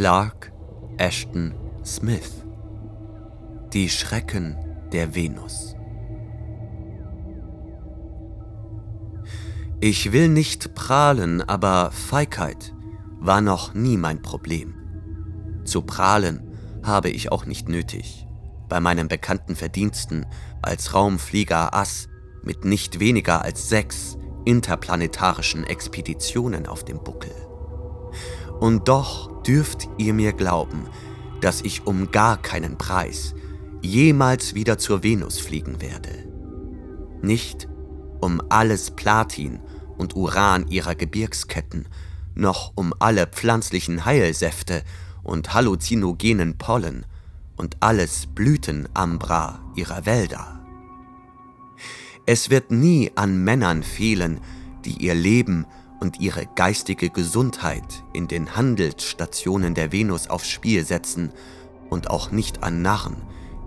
Clark Ashton Smith. Die Schrecken der Venus. Ich will nicht prahlen, aber Feigheit war noch nie mein Problem. Zu prahlen habe ich auch nicht nötig. Bei meinen bekannten Verdiensten als Raumflieger Ass mit nicht weniger als sechs interplanetarischen Expeditionen auf dem Buckel. Und doch dürft ihr mir glauben, dass ich um gar keinen Preis jemals wieder zur Venus fliegen werde. Nicht um alles Platin und Uran ihrer Gebirgsketten, noch um alle pflanzlichen Heilsäfte und halluzinogenen Pollen und alles Blütenambra ihrer Wälder. Es wird nie an Männern fehlen, die ihr Leben und ihre geistige Gesundheit in den Handelsstationen der Venus aufs Spiel setzen und auch nicht an Narren,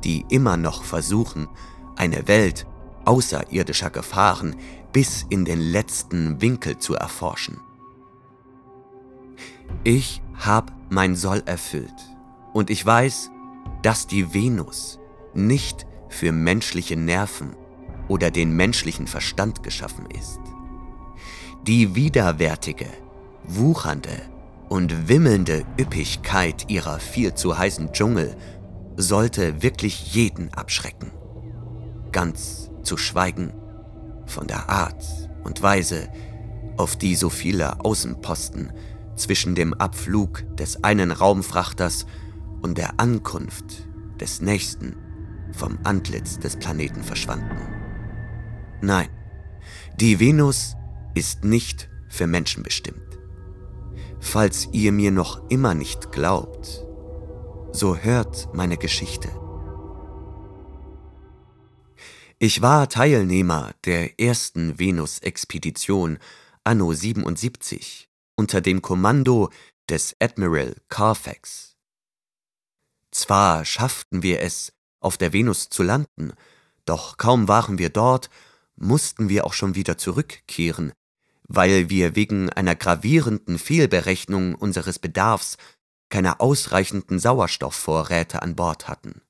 die immer noch versuchen, eine Welt außerirdischer Gefahren bis in den letzten Winkel zu erforschen. Ich habe mein Soll erfüllt und ich weiß, dass die Venus nicht für menschliche Nerven oder den menschlichen Verstand geschaffen ist. Die widerwärtige, wuchernde und wimmelnde Üppigkeit ihrer viel zu heißen Dschungel sollte wirklich jeden abschrecken. Ganz zu schweigen von der Art und Weise, auf die so viele Außenposten zwischen dem Abflug des einen Raumfrachters und der Ankunft des nächsten vom Antlitz des Planeten verschwanden. Nein, die Venus ist nicht für Menschen bestimmt. Falls ihr mir noch immer nicht glaubt, so hört meine Geschichte. Ich war Teilnehmer der ersten Venus-Expedition anno 77 unter dem Kommando des Admiral Carfax. Zwar schafften wir es, auf der Venus zu landen, doch kaum waren wir dort, mussten wir auch schon wieder zurückkehren, weil wir wegen einer gravierenden Fehlberechnung unseres Bedarfs keine ausreichenden Sauerstoffvorräte an Bord hatten.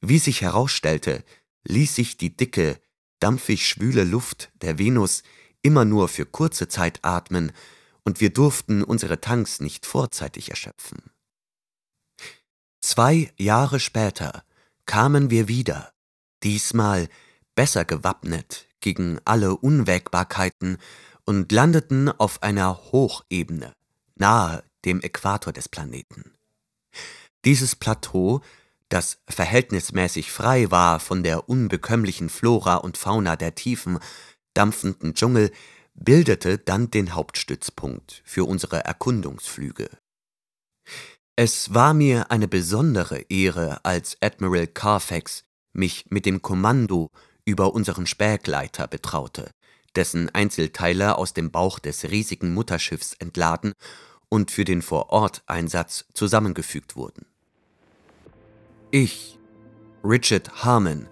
Wie sich herausstellte, ließ sich die dicke, dampfig schwüle Luft der Venus immer nur für kurze Zeit atmen, und wir durften unsere Tanks nicht vorzeitig erschöpfen. Zwei Jahre später kamen wir wieder, diesmal besser gewappnet gegen alle Unwägbarkeiten und landeten auf einer Hochebene nahe dem Äquator des Planeten. Dieses Plateau, das verhältnismäßig frei war von der unbekömmlichen Flora und Fauna der tiefen, dampfenden Dschungel, bildete dann den Hauptstützpunkt für unsere Erkundungsflüge. Es war mir eine besondere Ehre, als Admiral Carfax mich mit dem Kommando über unseren Spähgleiter betraute, dessen Einzelteile aus dem Bauch des riesigen Mutterschiffs entladen und für den Vororteinsatz zusammengefügt wurden. Ich, Richard Harmon,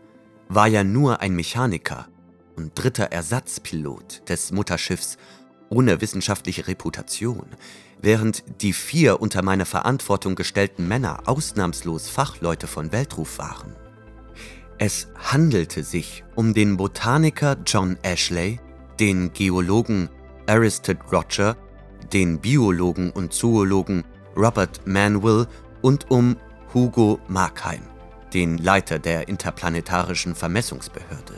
war ja nur ein Mechaniker und dritter Ersatzpilot des Mutterschiffs ohne wissenschaftliche Reputation, während die vier unter meine Verantwortung gestellten Männer ausnahmslos Fachleute von Weltruf waren. Es handelte sich um den Botaniker John Ashley, den Geologen Aristide Roger, den Biologen und Zoologen Robert Manville und um Hugo Markheim, den Leiter der Interplanetarischen Vermessungsbehörde.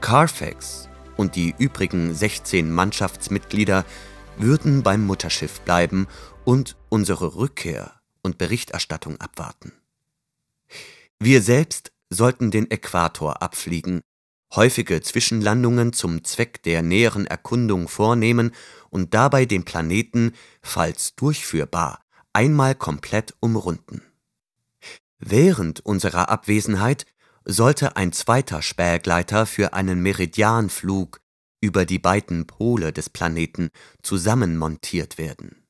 Carfax und die übrigen 16 Mannschaftsmitglieder würden beim Mutterschiff bleiben und unsere Rückkehr und Berichterstattung abwarten. Wir selbst sollten den Äquator abfliegen, häufige Zwischenlandungen zum Zweck der näheren Erkundung vornehmen und dabei den Planeten, falls durchführbar, einmal komplett umrunden. Während unserer Abwesenheit sollte ein zweiter Spähgleiter für einen Meridianflug über die beiden Pole des Planeten zusammenmontiert werden.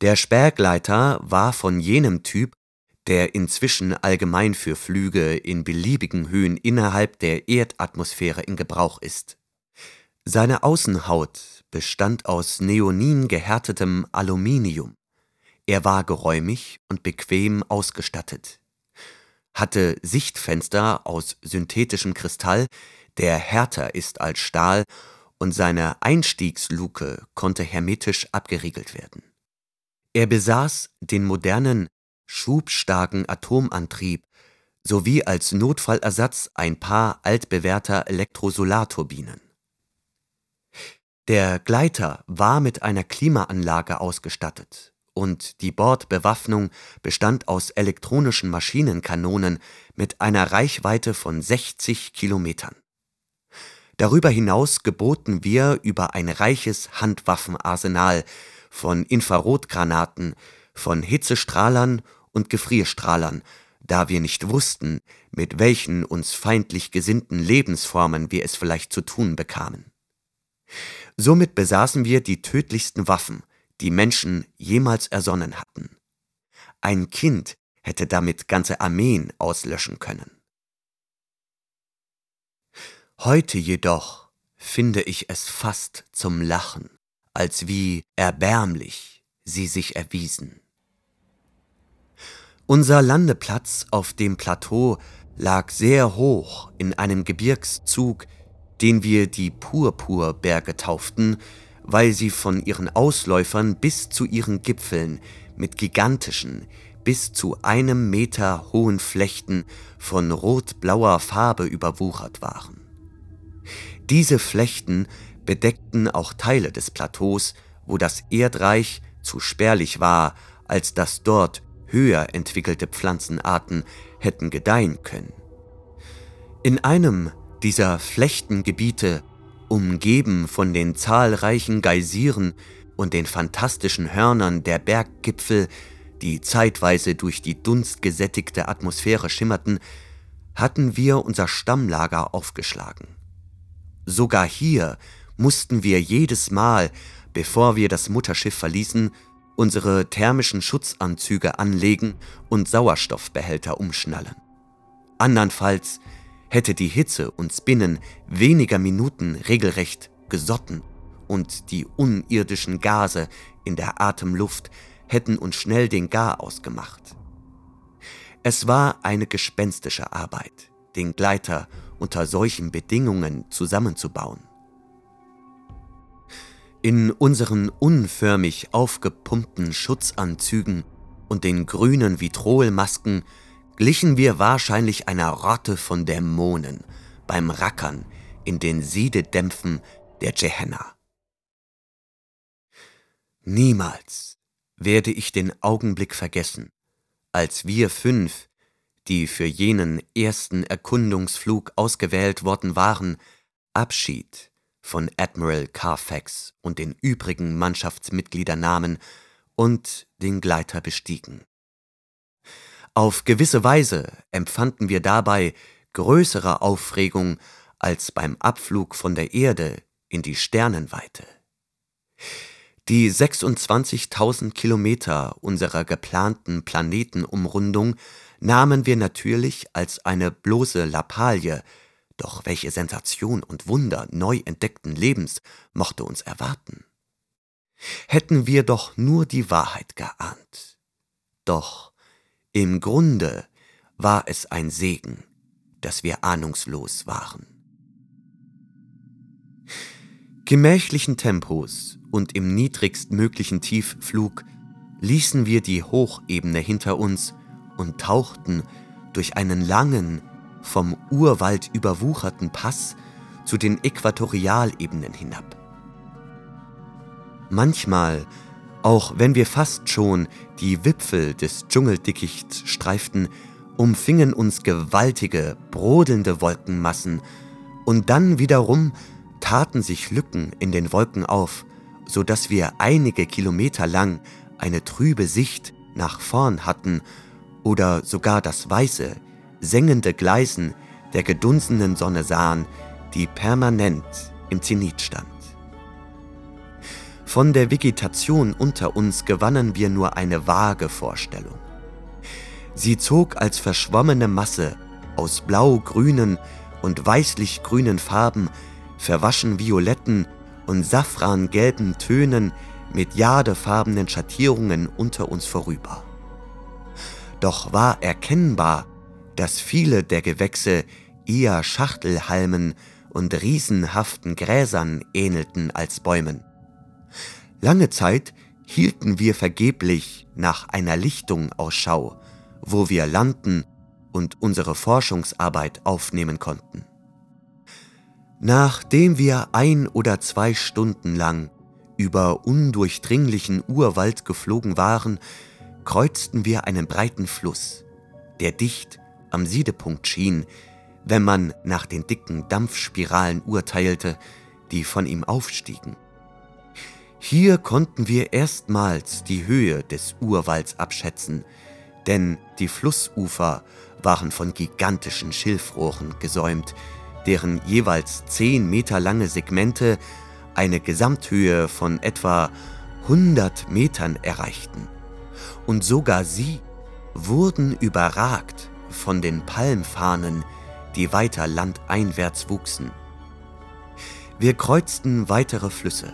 Der Spähgleiter war von jenem Typ, der inzwischen allgemein für Flüge in beliebigen Höhen innerhalb der Erdatmosphäre in Gebrauch ist. Seine Außenhaut bestand aus neonin gehärtetem Aluminium, Er war geräumig und bequem ausgestattet, hatte Sichtfenster aus synthetischem Kristall, der härter ist als Stahl, und seine Einstiegsluke konnte hermetisch abgeriegelt werden. Er besaß den modernen, schubstarken Atomantrieb sowie als Notfallersatz ein paar altbewährter Elektrosolarturbinen. Der Gleiter war mit einer Klimaanlage ausgestattet und die Bordbewaffnung bestand aus elektronischen Maschinenkanonen mit einer Reichweite von 60 Kilometern. Darüber hinaus geboten wir über ein reiches Handwaffenarsenal von Infrarotgranaten, von Hitzestrahlern und Gefrierstrahlern, da wir nicht wussten, mit welchen uns feindlich gesinnten Lebensformen wir es vielleicht zu tun bekamen. Somit besaßen wir die tödlichsten Waffen, die Menschen jemals ersonnen hatten. Ein Kind hätte damit ganze Armeen auslöschen können. Heute jedoch finde ich es fast zum Lachen, als wie erbärmlich sie sich erwiesen. Unser Landeplatz auf dem Plateau lag sehr hoch in einem Gebirgszug, den wir die Purpurberge tauften, weil sie von ihren Ausläufern bis zu ihren Gipfeln mit gigantischen, bis zu einem Meter hohen Flechten von rot-blauer Farbe überwuchert waren. Diese Flechten bedeckten auch Teile des Plateaus, wo das Erdreich zu spärlich war, als dass dort höher entwickelte Pflanzenarten hätten gedeihen können. In einem dieser Flechtengebiete, umgeben von den zahlreichen Geysiren und den fantastischen Hörnern der Berggipfel, die zeitweise durch die dunstgesättigte Atmosphäre schimmerten, hatten wir unser Stammlager aufgeschlagen. Sogar hier mussten wir jedes Mal, bevor wir das Mutterschiff verließen, unsere thermischen Schutzanzüge anlegen und Sauerstoffbehälter umschnallen. Andernfalls hätte die Hitze uns binnen weniger Minuten regelrecht gesotten und die unirdischen Gase in der Atemluft hätten uns schnell den Garaus gemacht. Es war eine gespenstische Arbeit, den Gleiter unter solchen Bedingungen zusammenzubauen. In unseren unförmig aufgepumpten Schutzanzügen und den grünen Vitrolmasken glichen wir wahrscheinlich einer Rotte von Dämonen beim Rackern in den Siededämpfen der Gehenna. Niemals werde ich den Augenblick vergessen, als wir fünf, die für jenen ersten Erkundungsflug ausgewählt worden waren, Abschied von Admiral Carfax und den übrigen Mannschaftsmitgliedern nahmen und den Gleiter bestiegen. Auf gewisse Weise empfanden wir dabei größere Aufregung als beim Abflug von der Erde in die Sternenweite. Die 26.000 Kilometer unserer geplanten Planetenumrundung nahmen wir natürlich als eine bloße Lappalie, doch welche Sensation und Wunder neu entdeckten Lebens mochte uns erwarten. Hätten wir doch nur die Wahrheit geahnt. Doch im Grunde war es ein Segen, dass wir ahnungslos waren. Gemächlichen Tempos und im niedrigstmöglichen Tiefflug ließen wir die Hochebene hinter uns und tauchten durch einen langen, vom Urwald überwucherten Pass zu den Äquatorialebenen hinab. Manchmal auch wenn wir fast schon die Wipfel des Dschungeldickichts streiften, umfingen uns gewaltige, brodelnde Wolkenmassen, und dann wiederum taten sich Lücken in den Wolken auf, so dass wir einige Kilometer lang eine trübe Sicht nach vorn hatten oder sogar das weiße, sengende Gleisen der gedunsenen Sonne sahen, die permanent im Zenit stand. Von der Vegetation unter uns gewannen wir nur eine vage Vorstellung. Sie zog als verschwommene Masse aus blau-grünen und weißlich-grünen Farben, verwaschen violetten und safrangelben Tönen mit jadefarbenen Schattierungen unter uns vorüber. Doch war erkennbar, dass viele der Gewächse eher Schachtelhalmen und riesenhaften Gräsern ähnelten als Bäumen. Lange Zeit hielten wir vergeblich nach einer Lichtung Ausschau, wo wir landen und unsere Forschungsarbeit aufnehmen konnten. Nachdem wir ein oder zwei Stunden lang über undurchdringlichen Urwald geflogen waren, kreuzten wir einen breiten Fluss, der dicht am Siedepunkt schien, wenn man nach den dicken Dampfspiralen urteilte, die von ihm aufstiegen. Hier konnten wir erstmals die Höhe des Urwalds abschätzen, denn die Flussufer waren von gigantischen Schilfrohren gesäumt, deren jeweils zehn Meter lange Segmente eine Gesamthöhe von etwa 100 Metern erreichten. Und sogar sie wurden überragt von den Palmfahnen, die weiter landeinwärts wuchsen. Wir kreuzten weitere Flüsse,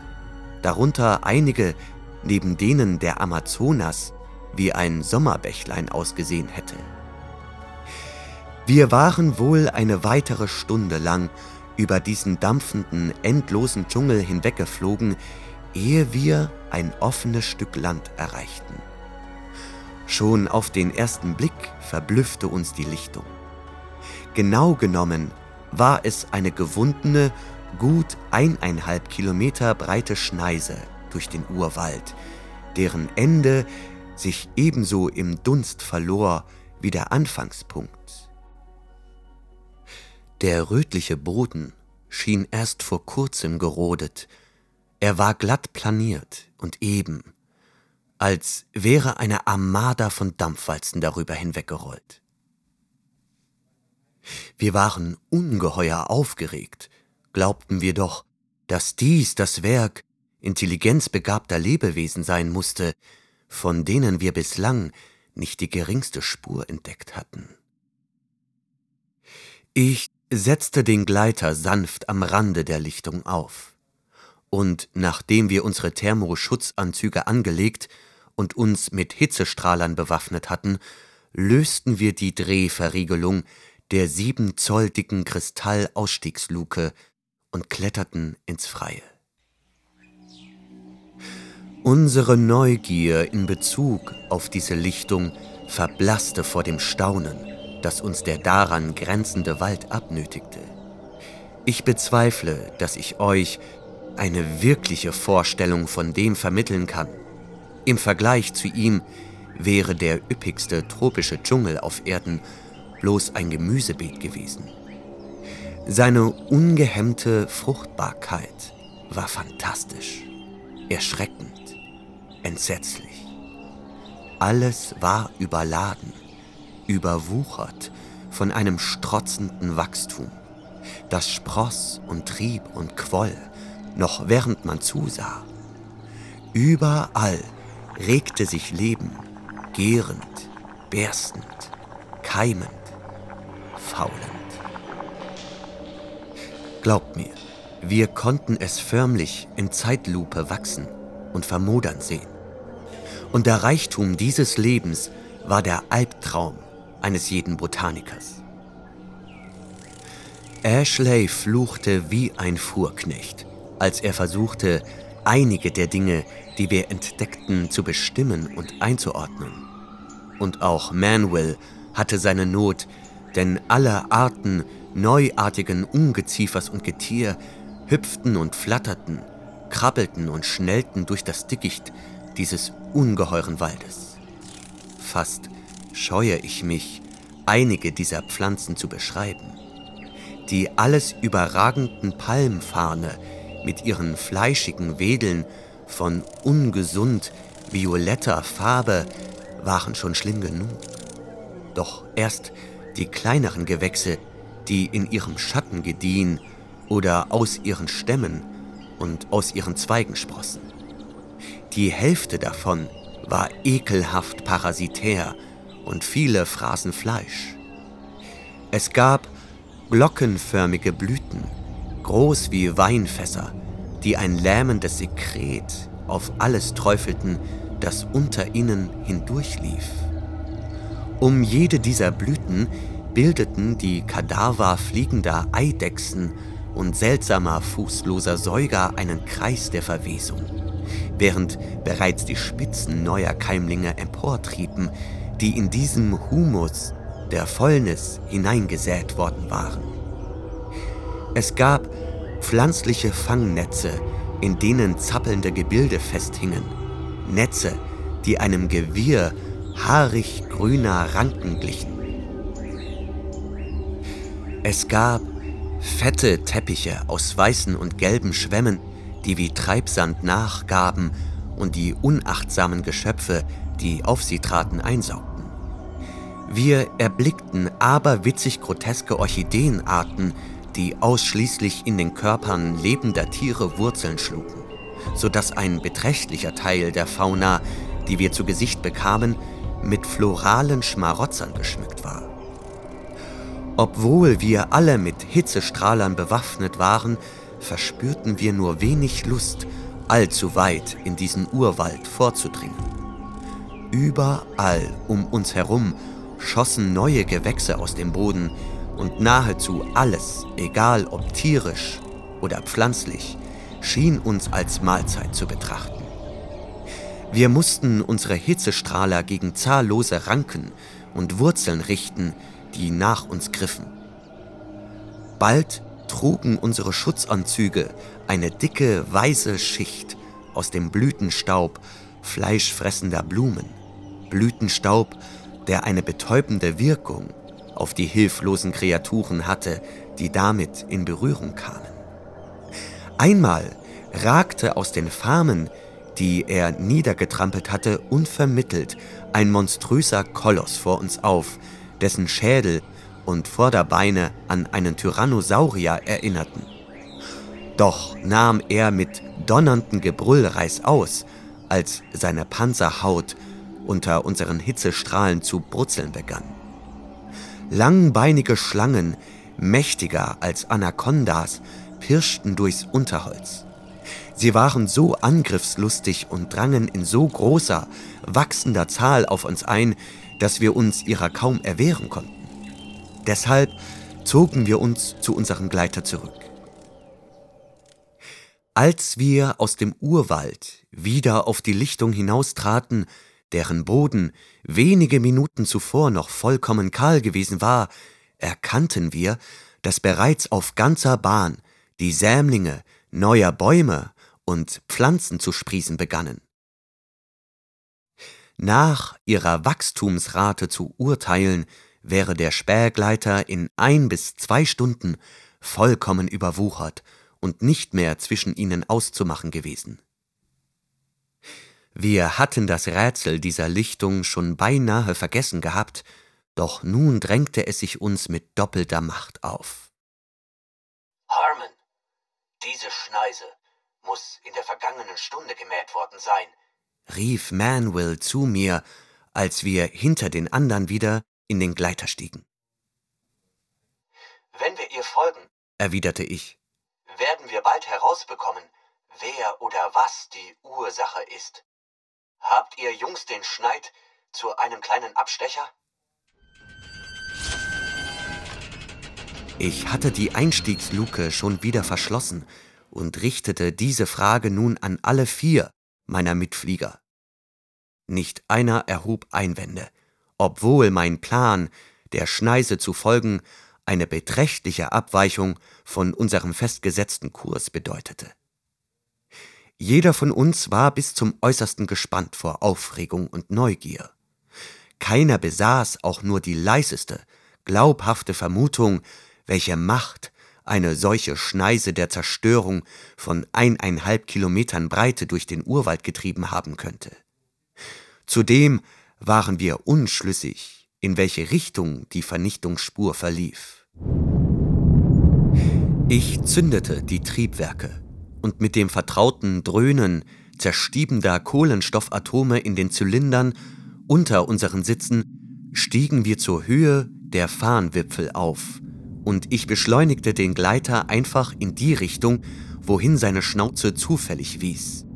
darunter einige, neben denen der Amazonas wie ein Sommerbächlein ausgesehen hätte. Wir waren wohl eine weitere Stunde lang über diesen dampfenden, endlosen Dschungel hinweggeflogen, ehe wir ein offenes Stück Land erreichten. Schon auf den ersten Blick verblüffte uns die Lichtung. Genau genommen war es eine gewundene, gut eineinhalb Kilometer breite Schneise durch den Urwald, deren Ende sich ebenso im Dunst verlor wie der Anfangspunkt. Der rötliche Boden schien erst vor kurzem gerodet, er war glatt planiert und eben, als wäre eine Armada von Dampfwalzen darüber hinweggerollt. Wir waren ungeheuer aufgeregt, glaubten wir doch, dass dies das Werk intelligenzbegabter Lebewesen sein musste, von denen wir bislang nicht die geringste Spur entdeckt hatten. Ich setzte den Gleiter sanft am Rande der Lichtung auf, und nachdem wir unsere Thermoschutzanzüge angelegt und uns mit Hitzestrahlern bewaffnet hatten, lösten wir die Drehverriegelung der sieben Zoll dicken Kristallausstiegsluke und kletterten ins Freie. Unsere Neugier in Bezug auf diese Lichtung verblasste vor dem Staunen, das uns der daran grenzende Wald abnötigte. Ich bezweifle, dass ich euch eine wirkliche Vorstellung von dem vermitteln kann. Im Vergleich zu ihm wäre der üppigste tropische Dschungel auf Erden bloß ein Gemüsebeet gewesen. Seine ungehemmte Fruchtbarkeit war fantastisch, erschreckend, entsetzlich. Alles war überladen, überwuchert von einem strotzenden Wachstum. Das spross und trieb und quoll, noch während man zusah. Überall regte sich Leben, gärend, berstend, keimend, faulend. Glaubt mir, wir konnten es förmlich in Zeitlupe wachsen und vermodern sehen. Und der Reichtum dieses Lebens war der Albtraum eines jeden Botanikers. Ashley fluchte wie ein Fuhrknecht, als er versuchte, einige der Dinge, die wir entdeckten, zu bestimmen und einzuordnen. Und auch Manuel hatte seine Not, denn alle Arten neuartigen Ungeziefers und Getier hüpften und flatterten, krabbelten und schnellten durch das Dickicht dieses ungeheuren Waldes. Fast scheue ich mich, einige dieser Pflanzen zu beschreiben. Die alles überragenden Palmfarne mit ihren fleischigen Wedeln von ungesund violetter Farbe waren schon schlimm genug. Doch erst die kleineren Gewächse, die in ihrem Schatten gediehen oder aus ihren Stämmen und aus ihren Zweigen sprossen. Die Hälfte davon war ekelhaft parasitär und viele fraßen Fleisch. Es gab glockenförmige Blüten, groß wie Weinfässer, die ein lähmendes Sekret auf alles träufelten, das unter ihnen hindurchlief. Um jede dieser Blüten bildeten die Kadaver fliegender Eidechsen und seltsamer fußloser Säuger einen Kreis der Verwesung, während bereits die Spitzen neuer Keimlinge emportrieben, die in diesem Humus der Fäulnis hineingesät worden waren. Es gab pflanzliche Fangnetze, in denen zappelnde Gebilde festhingen, Netze, die einem Gewirr haarig grüner Ranken glichen. Es gab fette Teppiche aus weißen und gelben Schwämmen, die wie Treibsand nachgaben und die unachtsamen Geschöpfe, die auf sie traten, einsaugten. Wir erblickten aberwitzig groteske Orchideenarten, die ausschließlich in den Körpern lebender Tiere Wurzeln schlugen, sodass ein beträchtlicher Teil der Fauna, die wir zu Gesicht bekamen, mit floralen Schmarotzern geschmückt war. Obwohl wir alle mit Hitzestrahlern bewaffnet waren, verspürten wir nur wenig Lust, allzu weit in diesen Urwald vorzudringen. Überall um uns herum schossen neue Gewächse aus dem Boden und nahezu alles, egal ob tierisch oder pflanzlich, schien uns als Mahlzeit zu betrachten. Wir mussten unsere Hitzestrahler gegen zahllose Ranken und Wurzeln richten, die nach uns griffen. Bald trugen unsere Schutzanzüge eine dicke, weiße Schicht aus dem Blütenstaub fleischfressender Blumen. Blütenstaub, der eine betäubende Wirkung auf die hilflosen Kreaturen hatte, die damit in Berührung kamen. Einmal ragte aus den Farmen, die er niedergetrampelt hatte, unvermittelt ein monströser Koloss vor uns auf, dessen Schädel und Vorderbeine an einen Tyrannosaurier erinnerten. Doch nahm er mit donnerndem Gebrüll reißaus, als seine Panzerhaut unter unseren Hitzestrahlen zu brutzeln begann. Langbeinige Schlangen, mächtiger als Anacondas, pirschten durchs Unterholz. Sie waren so angriffslustig und drangen in so großer, wachsender Zahl auf uns ein, dass wir uns ihrer kaum erwehren konnten. Deshalb zogen wir uns zu unserem Gleiter zurück. Als wir aus dem Urwald wieder auf die Lichtung hinaustraten, deren Boden wenige Minuten zuvor noch vollkommen kahl gewesen war, erkannten wir, dass bereits auf ganzer Bahn die Sämlinge neuer Bäume und Pflanzen zu sprießen begannen. Nach ihrer Wachstumsrate zu urteilen, wäre der Spähgleiter in ein bis zwei Stunden vollkommen überwuchert und nicht mehr zwischen ihnen auszumachen gewesen. Wir hatten das Rätsel dieser Lichtung schon beinahe vergessen gehabt, doch nun drängte es sich uns mit doppelter Macht auf. Harmon, diese Schneise muss in der vergangenen Stunde gemäht worden sein, rief Manwell zu mir, als wir hinter den anderen wieder in den Gleiter stiegen. Wenn wir ihr folgen, erwiderte ich, werden wir bald herausbekommen, wer oder was die Ursache ist. Habt ihr Jungs den Schneid zu einem kleinen Abstecher? Ich hatte die Einstiegsluke schon wieder verschlossen und richtete diese Frage nun an alle vier meiner Mitflieger. Nicht einer erhob Einwände, obwohl mein Plan, der Schneise zu folgen, eine beträchtliche Abweichung von unserem festgesetzten Kurs bedeutete. Jeder von uns war bis zum äußersten gespannt vor Aufregung und Neugier. Keiner besaß auch nur die leiseste, glaubhafte Vermutung, welche Macht eine solche Schneise der Zerstörung von eineinhalb Kilometern Breite durch den Urwald getrieben haben könnte. Zudem waren wir unschlüssig, in welche Richtung die Vernichtungsspur verlief. Ich zündete die Triebwerke und mit dem vertrauten Dröhnen zerstiebender Kohlenstoffatome in den Zylindern unter unseren Sitzen stiegen wir zur Höhe der Fahnwipfel auf, und ich beschleunigte den Gleiter einfach in die Richtung, wohin seine Schnauze zufällig wies.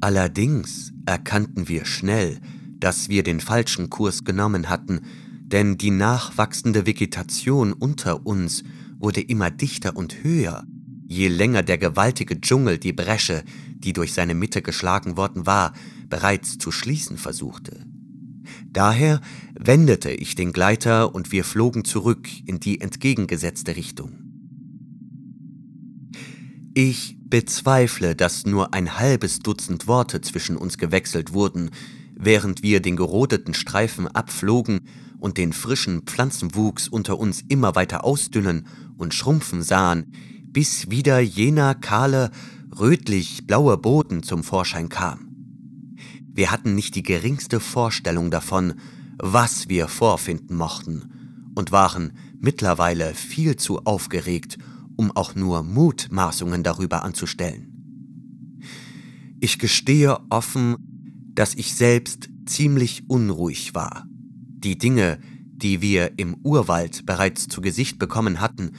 Allerdings erkannten wir schnell, dass wir den falschen Kurs genommen hatten, denn die nachwachsende Vegetation unter uns wurde immer dichter und höher, je länger der gewaltige Dschungel die Bresche, die durch seine Mitte geschlagen worden war, bereits zu schließen versuchte. Daher wendete ich den Gleiter und wir flogen zurück in die entgegengesetzte Richtung. Ich bezweifle, dass nur ein halbes Dutzend Worte zwischen uns gewechselt wurden, während wir den gerodeten Streifen abflogen und den frischen Pflanzenwuchs unter uns immer weiter ausdünnen und schrumpfen sahen, bis wieder jener kahle, rötlich-blaue Boden zum Vorschein kam. Wir hatten nicht die geringste Vorstellung davon, was wir vorfinden mochten, und waren mittlerweile viel zu aufgeregt, um auch nur Mutmaßungen darüber anzustellen. Ich gestehe offen, dass ich selbst ziemlich unruhig war. Die Dinge, die wir im Urwald bereits zu Gesicht bekommen hatten,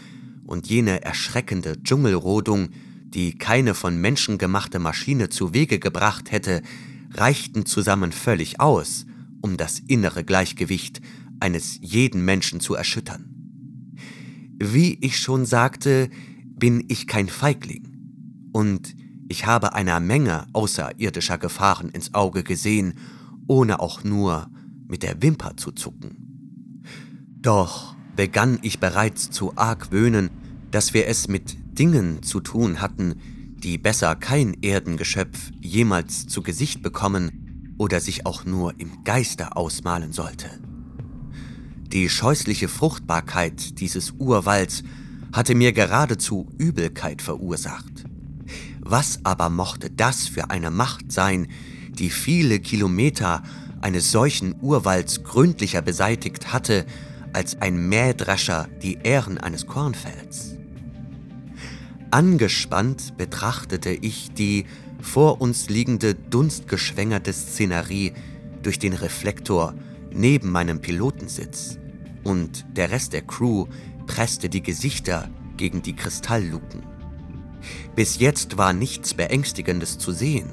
und jene erschreckende Dschungelrodung, die keine von Menschen gemachte Maschine zu Wege gebracht hätte, reichten zusammen völlig aus, um das innere Gleichgewicht eines jeden Menschen zu erschüttern. Wie ich schon sagte, bin ich kein Feigling. Und ich habe einer Menge außerirdischer Gefahren ins Auge gesehen, ohne auch nur mit der Wimper zu zucken. Doch begann ich bereits zu argwöhnen, dass wir es mit Dingen zu tun hatten, die besser kein Erdengeschöpf jemals zu Gesicht bekommen oder sich auch nur im Geiste ausmalen sollte. Die scheußliche Fruchtbarkeit dieses Urwalds hatte mir geradezu Übelkeit verursacht. Was aber mochte das für eine Macht sein, die viele Kilometer eines solchen Urwalds gründlicher beseitigt hatte, als ein Mähdrescher die Ähren eines Kornfelds? Angespannt betrachtete ich die vor uns liegende dunstgeschwängerte Szenerie durch den Reflektor neben meinem Pilotensitz und der Rest der Crew presste die Gesichter gegen die Kristallluken. Bis jetzt war nichts Beängstigendes zu sehen,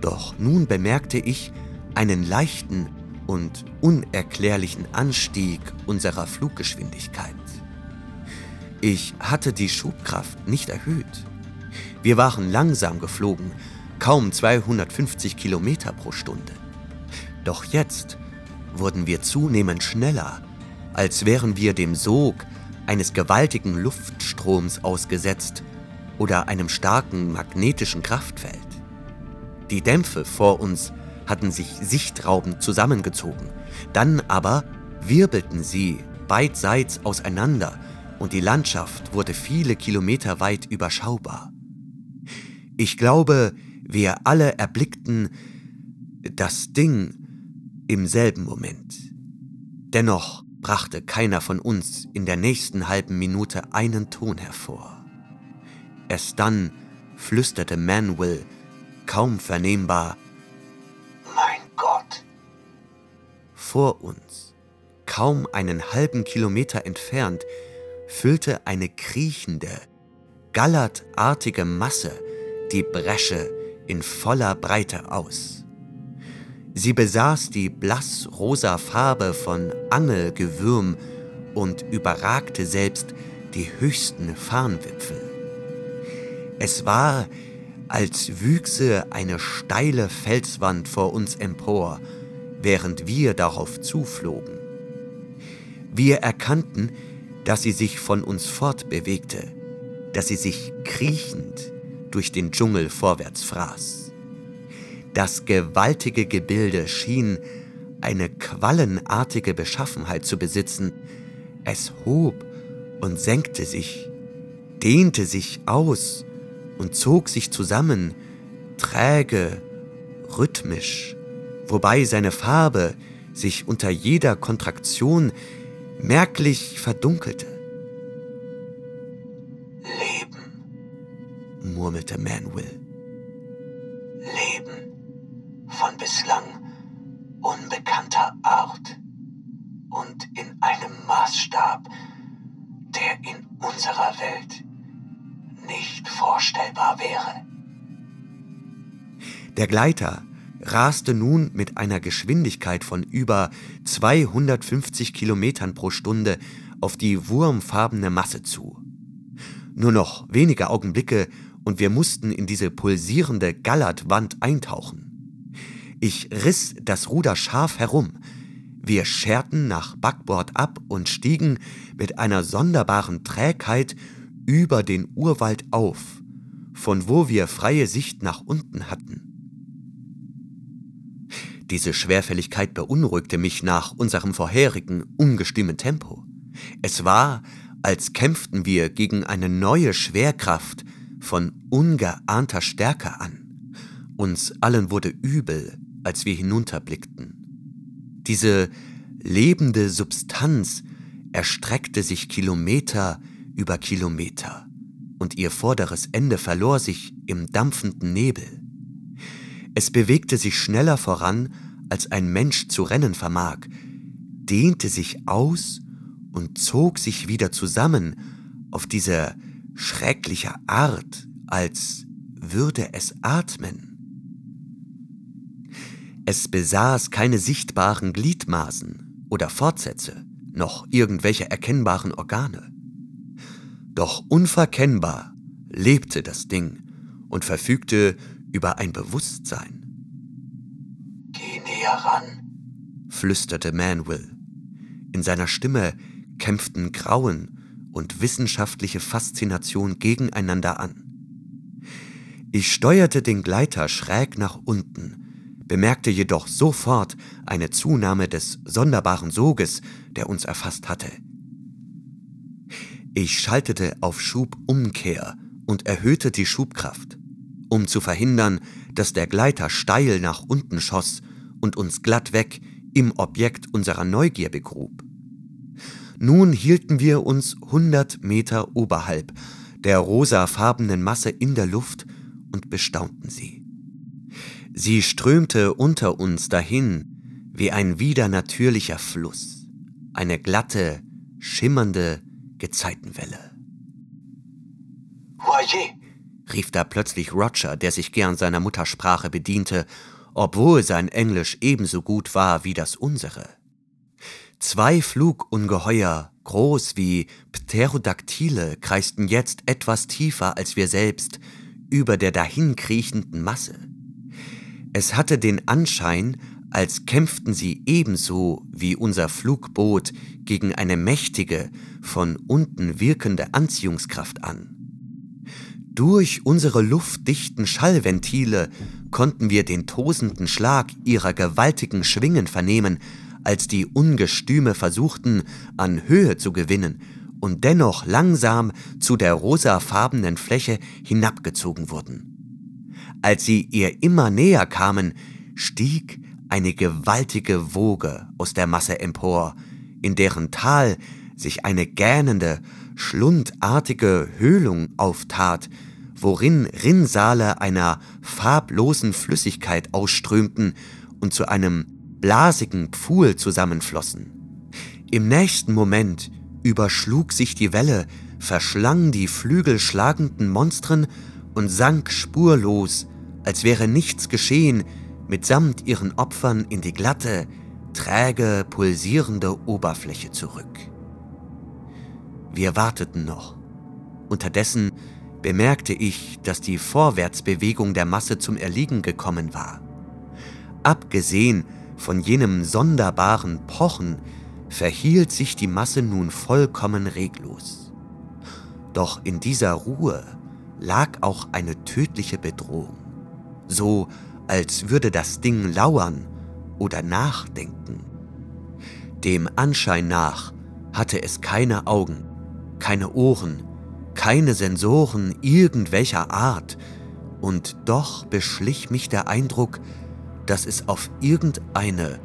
doch nun bemerkte ich einen leichten und unerklärlichen Anstieg unserer Fluggeschwindigkeit. Ich hatte die Schubkraft nicht erhöht. Wir waren langsam geflogen, kaum 250 Kilometer pro Stunde. Doch jetzt wurden wir zunehmend schneller, als wären wir dem Sog eines gewaltigen Luftstroms ausgesetzt oder einem starken magnetischen Kraftfeld. Die Dämpfe vor uns hatten sich sichtraubend zusammengezogen, dann aber wirbelten sie beidseits auseinander und die Landschaft wurde viele Kilometer weit überschaubar. Ich glaube, wir alle erblickten das Ding im selben Moment. Dennoch brachte keiner von uns in der nächsten halben Minute einen Ton hervor. Erst dann flüsterte Manuel, kaum vernehmbar, Mein Gott. Vor uns, kaum einen halben Kilometer entfernt, füllte eine kriechende, gallertartige Masse die Bresche in voller Breite aus. Sie besaß die blassrosa Farbe von Angelgewürm und überragte selbst die höchsten Farnwipfel. Es war, als wüchse eine steile Felswand vor uns empor, während wir darauf zuflogen. Wir erkannten, dass sie sich von uns fortbewegte, dass sie sich kriechend durch den Dschungel vorwärts fraß. Das gewaltige Gebilde schien eine quallenartige Beschaffenheit zu besitzen. Es hob und senkte sich, dehnte sich aus und zog sich zusammen, träge, rhythmisch, wobei seine Farbe sich unter jeder Kontraktion merklich verdunkelte. Leben, murmelte Manuel. Leben von bislang unbekannter Art und in einem Maßstab, der in unserer Welt nicht vorstellbar wäre. Der Gleiter raste nun mit einer Geschwindigkeit von über 250 Kilometern pro Stunde auf die wurmfarbene Masse zu. Nur noch wenige Augenblicke und wir mussten in diese pulsierende Gallertwand eintauchen. Ich riss das Ruder scharf herum. Wir scherten nach Backbord ab und stiegen mit einer sonderbaren Trägheit über den Urwald auf, von wo wir freie Sicht nach unten hatten. Diese Schwerfälligkeit beunruhigte mich nach unserem vorherigen ungestümen Tempo. Es war, als kämpften wir gegen eine neue Schwerkraft von ungeahnter Stärke an. Uns allen wurde übel, als wir hinunterblickten. Diese lebende Substanz erstreckte sich Kilometer über Kilometer, und ihr vorderes Ende verlor sich im dampfenden Nebel. Es bewegte sich schneller voran, als ein Mensch zu rennen vermag, dehnte sich aus und zog sich wieder zusammen auf diese schreckliche Art, als würde es atmen. Es besaß keine sichtbaren Gliedmaßen oder Fortsätze, noch irgendwelche erkennbaren Organe. Doch unverkennbar lebte das Ding und verfügte über ein Bewusstsein. Geh näher ran, flüsterte Manwill. In seiner Stimme kämpften Grauen und wissenschaftliche Faszination gegeneinander an. Ich steuerte den Gleiter schräg nach unten, bemerkte jedoch sofort eine Zunahme des sonderbaren Soges, der uns erfasst hatte. Ich schaltete auf Schubumkehr und erhöhte die Schubkraft, um zu verhindern, dass der Gleiter steil nach unten schoss und uns glattweg im Objekt unserer Neugier begrub. Nun hielten wir uns hundert Meter oberhalb der rosafarbenen Masse in der Luft und bestaunten sie. Sie strömte unter uns dahin wie ein widernatürlicher Fluss, eine glatte, schimmernde Gezeitenwelle. Voyez, rief da plötzlich Roger, der sich gern seiner Muttersprache bediente, obwohl sein Englisch ebenso gut war wie das unsere. Zwei Flugungeheuer, groß wie Pterodaktile, kreisten jetzt etwas tiefer als wir selbst über der dahinkriechenden Masse. Es hatte den Anschein, als kämpften sie ebenso wie unser Flugboot gegen eine mächtige, von unten wirkende Anziehungskraft an. Durch unsere luftdichten Schallventile konnten wir den tosenden Schlag ihrer gewaltigen Schwingen vernehmen, als die Ungestüme versuchten, an Höhe zu gewinnen und dennoch langsam zu der rosafarbenen Fläche hinabgezogen wurden. Als sie ihr immer näher kamen, stieg eine gewaltige Woge aus der Masse empor, in deren Tal sich eine gähnende, schlundartige Höhlung auftat, worin Rinnsale einer farblosen Flüssigkeit ausströmten und zu einem blasigen Pfuhl zusammenflossen. Im nächsten Moment überschlug sich die Welle, verschlang die flügelschlagenden Monstren und sank spurlos, als wäre nichts geschehen, mitsamt ihren Opfern in die glatte, träge, pulsierende Oberfläche zurück. Wir warteten noch. Unterdessen bemerkte ich, dass die Vorwärtsbewegung der Masse zum Erliegen gekommen war. Abgesehen von jenem sonderbaren Pochen verhielt sich die Masse nun vollkommen reglos. Doch in dieser Ruhe lag auch eine tödliche Bedrohung, so als würde das Ding lauern oder nachdenken. Dem Anschein nach hatte es keine Augen, keine Ohren, keine Sensoren irgendwelcher Art, und doch beschlich mich der Eindruck, dass es auf irgendeine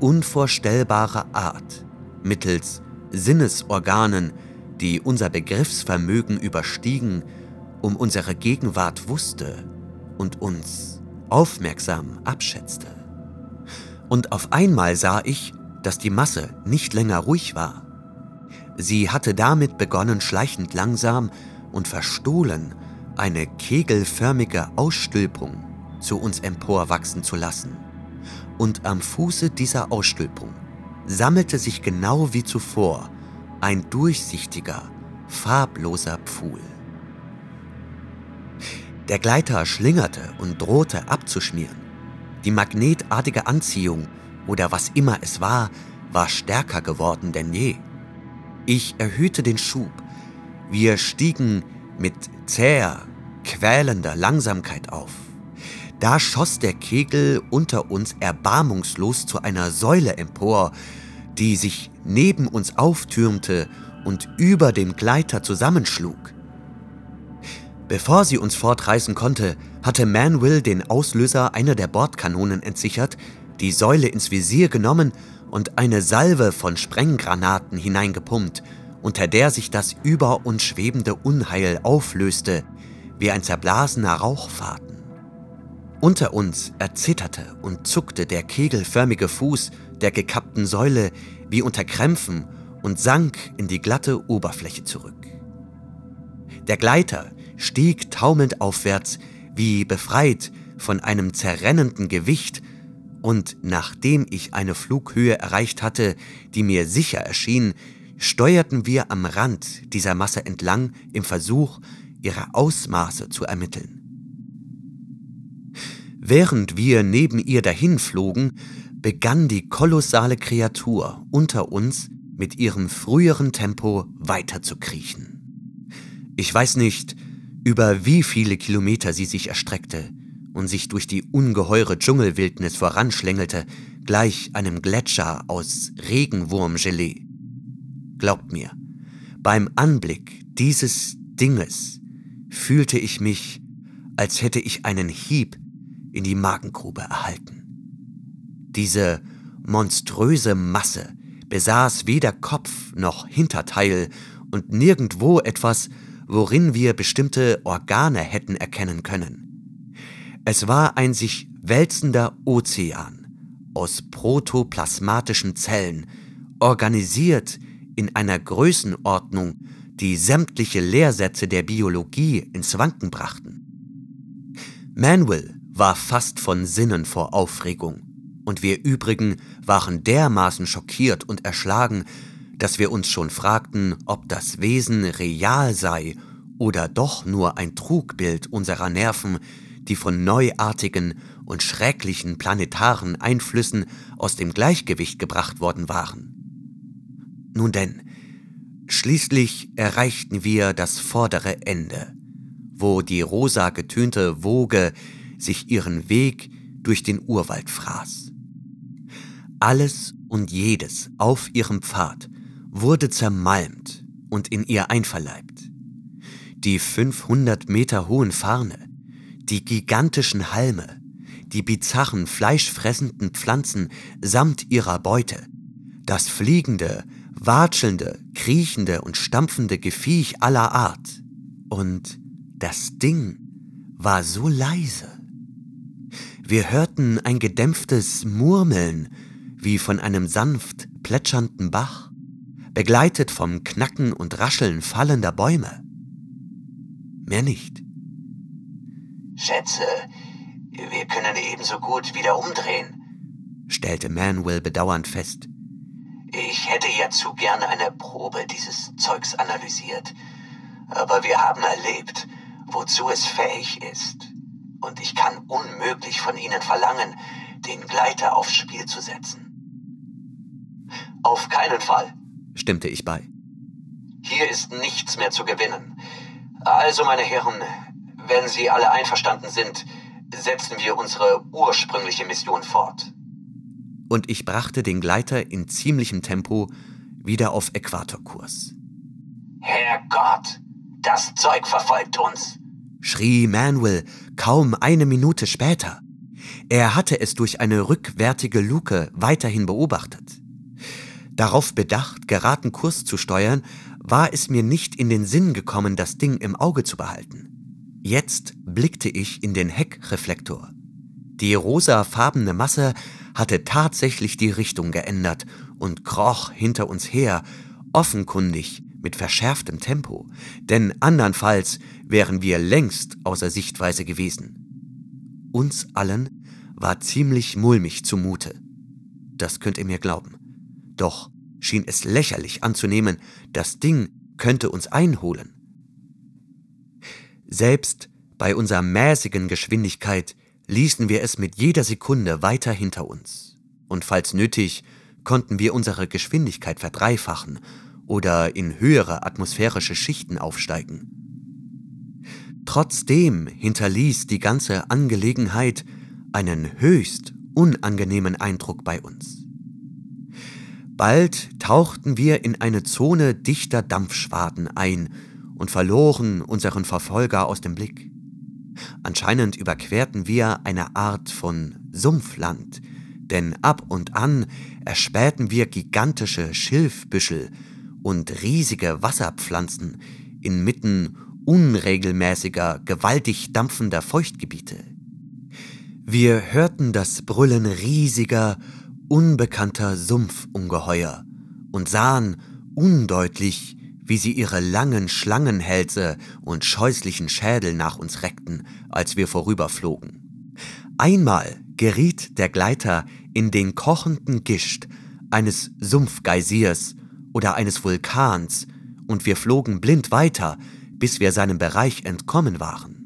unvorstellbare Art mittels Sinnesorganen, die unser Begriffsvermögen überstiegen, um unsere Gegenwart wusste und uns aufmerksam abschätzte. Und auf einmal sah ich, dass die Masse nicht länger ruhig war. Sie hatte damit begonnen, schleichend langsam und verstohlen eine kegelförmige Ausstülpung zu uns emporwachsen zu lassen. Und am Fuße dieser Ausstülpung sammelte sich genau wie zuvor ein durchsichtiger, farbloser Pfuhl. Der Gleiter schlingerte und drohte abzuschmieren. Die magnetartige Anziehung oder was immer es war, war stärker geworden denn je. Ich erhöhte den Schub. Wir stiegen mit zäher, quälender Langsamkeit auf. Da schoss der Kegel unter uns erbarmungslos zu einer Säule empor, die sich neben uns auftürmte und über dem Gleiter zusammenschlug. Bevor sie uns fortreißen konnte, hatte Manwill den Auslöser einer der Bordkanonen entsichert, die Säule ins Visier genommen und eine Salve von Sprenggranaten hineingepumpt, unter der sich das über uns schwebende Unheil auflöste, wie ein zerblasener Rauchfaden. Unter uns erzitterte und zuckte der kegelförmige Fuß der gekappten Säule wie unter Krämpfen und sank in die glatte Oberfläche zurück. Der Gleiter stieg taumelnd aufwärts, wie befreit von einem zerrennenden Gewicht, und nachdem ich eine Flughöhe erreicht hatte, die mir sicher erschien, steuerten wir am Rand dieser Masse entlang im Versuch, ihre Ausmaße zu ermitteln. Während wir neben ihr dahinflogen, begann die kolossale Kreatur unter uns mit ihrem früheren Tempo weiterzukriechen. Ich weiß nicht, über wie viele Kilometer sie sich erstreckte und sich durch die ungeheure Dschungelwildnis voranschlängelte, gleich einem Gletscher aus Regenwurmgelee. Glaubt mir, beim Anblick dieses Dinges fühlte ich mich, als hätte ich einen Hieb in die Magengrube erhalten. Diese monströse Masse besaß weder Kopf noch Hinterteil und nirgendwo etwas, worin wir bestimmte Organe hätten erkennen können. Es war ein sich wälzender Ozean aus protoplasmatischen Zellen, organisiert in einer Größenordnung, die sämtliche Lehrsätze der Biologie ins Wanken brachten. Manuel war fast von Sinnen vor Aufregung, und wir übrigen waren dermaßen schockiert und erschlagen, dass wir uns schon fragten, ob das Wesen real sei oder doch nur ein Trugbild unserer Nerven, die von neuartigen und schrecklichen planetaren Einflüssen aus dem Gleichgewicht gebracht worden waren. Nun denn, schließlich erreichten wir das vordere Ende, wo die rosa getönte Woge sich ihren Weg durch den Urwald fraß. Alles und jedes auf ihrem Pfad wurde zermalmt und in ihr einverleibt. Die 500 Meter hohen Farne, die gigantischen Halme, die bizarren fleischfressenden Pflanzen samt ihrer Beute, das fliegende, watschelnde, kriechende und stampfende Geviech aller Art. Und das Ding war so leise. Wir hörten ein gedämpftes Murmeln wie von einem sanft plätschernden Bach, begleitet vom Knacken und Rascheln fallender Bäume. Mehr nicht. Schätze, wir können ebenso gut wieder umdrehen, stellte Manuel bedauernd fest. Ich hätte ja zu gern eine Probe dieses Zeugs analysiert, aber wir haben erlebt, wozu es fähig ist und ich kann unmöglich von Ihnen verlangen, den Gleiter aufs Spiel zu setzen. Auf keinen Fall, stimmte ich bei. Hier ist nichts mehr zu gewinnen. Also, meine Herren, wenn Sie alle einverstanden sind, setzen wir unsere ursprüngliche Mission fort. Und ich brachte den Gleiter in ziemlichem Tempo wieder auf Äquatorkurs. Herrgott, das Zeug verfolgt uns, schrie Manuel kaum eine Minute später. Er hatte es durch eine rückwärtige Luke weiterhin beobachtet. Darauf bedacht, geraten Kurs zu steuern, war es mir nicht in den Sinn gekommen, das Ding im Auge zu behalten. Jetzt blickte ich in den Heckreflektor. Die rosafarbene Masse hatte tatsächlich die Richtung geändert und kroch hinter uns her, offenkundig mit verschärftem Tempo, denn andernfalls wären wir längst außer Sichtweise gewesen. uns allen war ziemlich mulmig zumute. Das könnt ihr mir glauben. Doch schien es lächerlich anzunehmen, das Ding könnte uns einholen. Selbst bei unserer mäßigen Geschwindigkeit ließen wir es mit jeder Sekunde weiter hinter uns. Und falls nötig, konnten wir unsere Geschwindigkeit verdreifachen oder in höhere atmosphärische Schichten aufsteigen. Trotzdem hinterließ die ganze Angelegenheit einen höchst unangenehmen Eindruck bei uns. Bald tauchten wir in eine Zone dichter Dampfschwaden ein und verloren unseren Verfolger aus dem Blick. Anscheinend überquerten wir eine Art von Sumpfland, denn ab und an erspähten wir gigantische Schilfbüschel und riesige Wasserpflanzen inmitten unregelmäßiger, gewaltig dampfender Feuchtgebiete. Wir hörten das Brüllen riesiger, unbekannter Sumpfungeheuer und sahen undeutlich, wie sie ihre langen Schlangenhälse und scheußlichen Schädel nach uns reckten, als wir vorüberflogen. Einmal geriet der Gleiter in den kochenden Gischt eines Sumpfgeysirs oder eines Vulkans, und wir flogen blind weiter, bis wir seinem Bereich entkommen waren.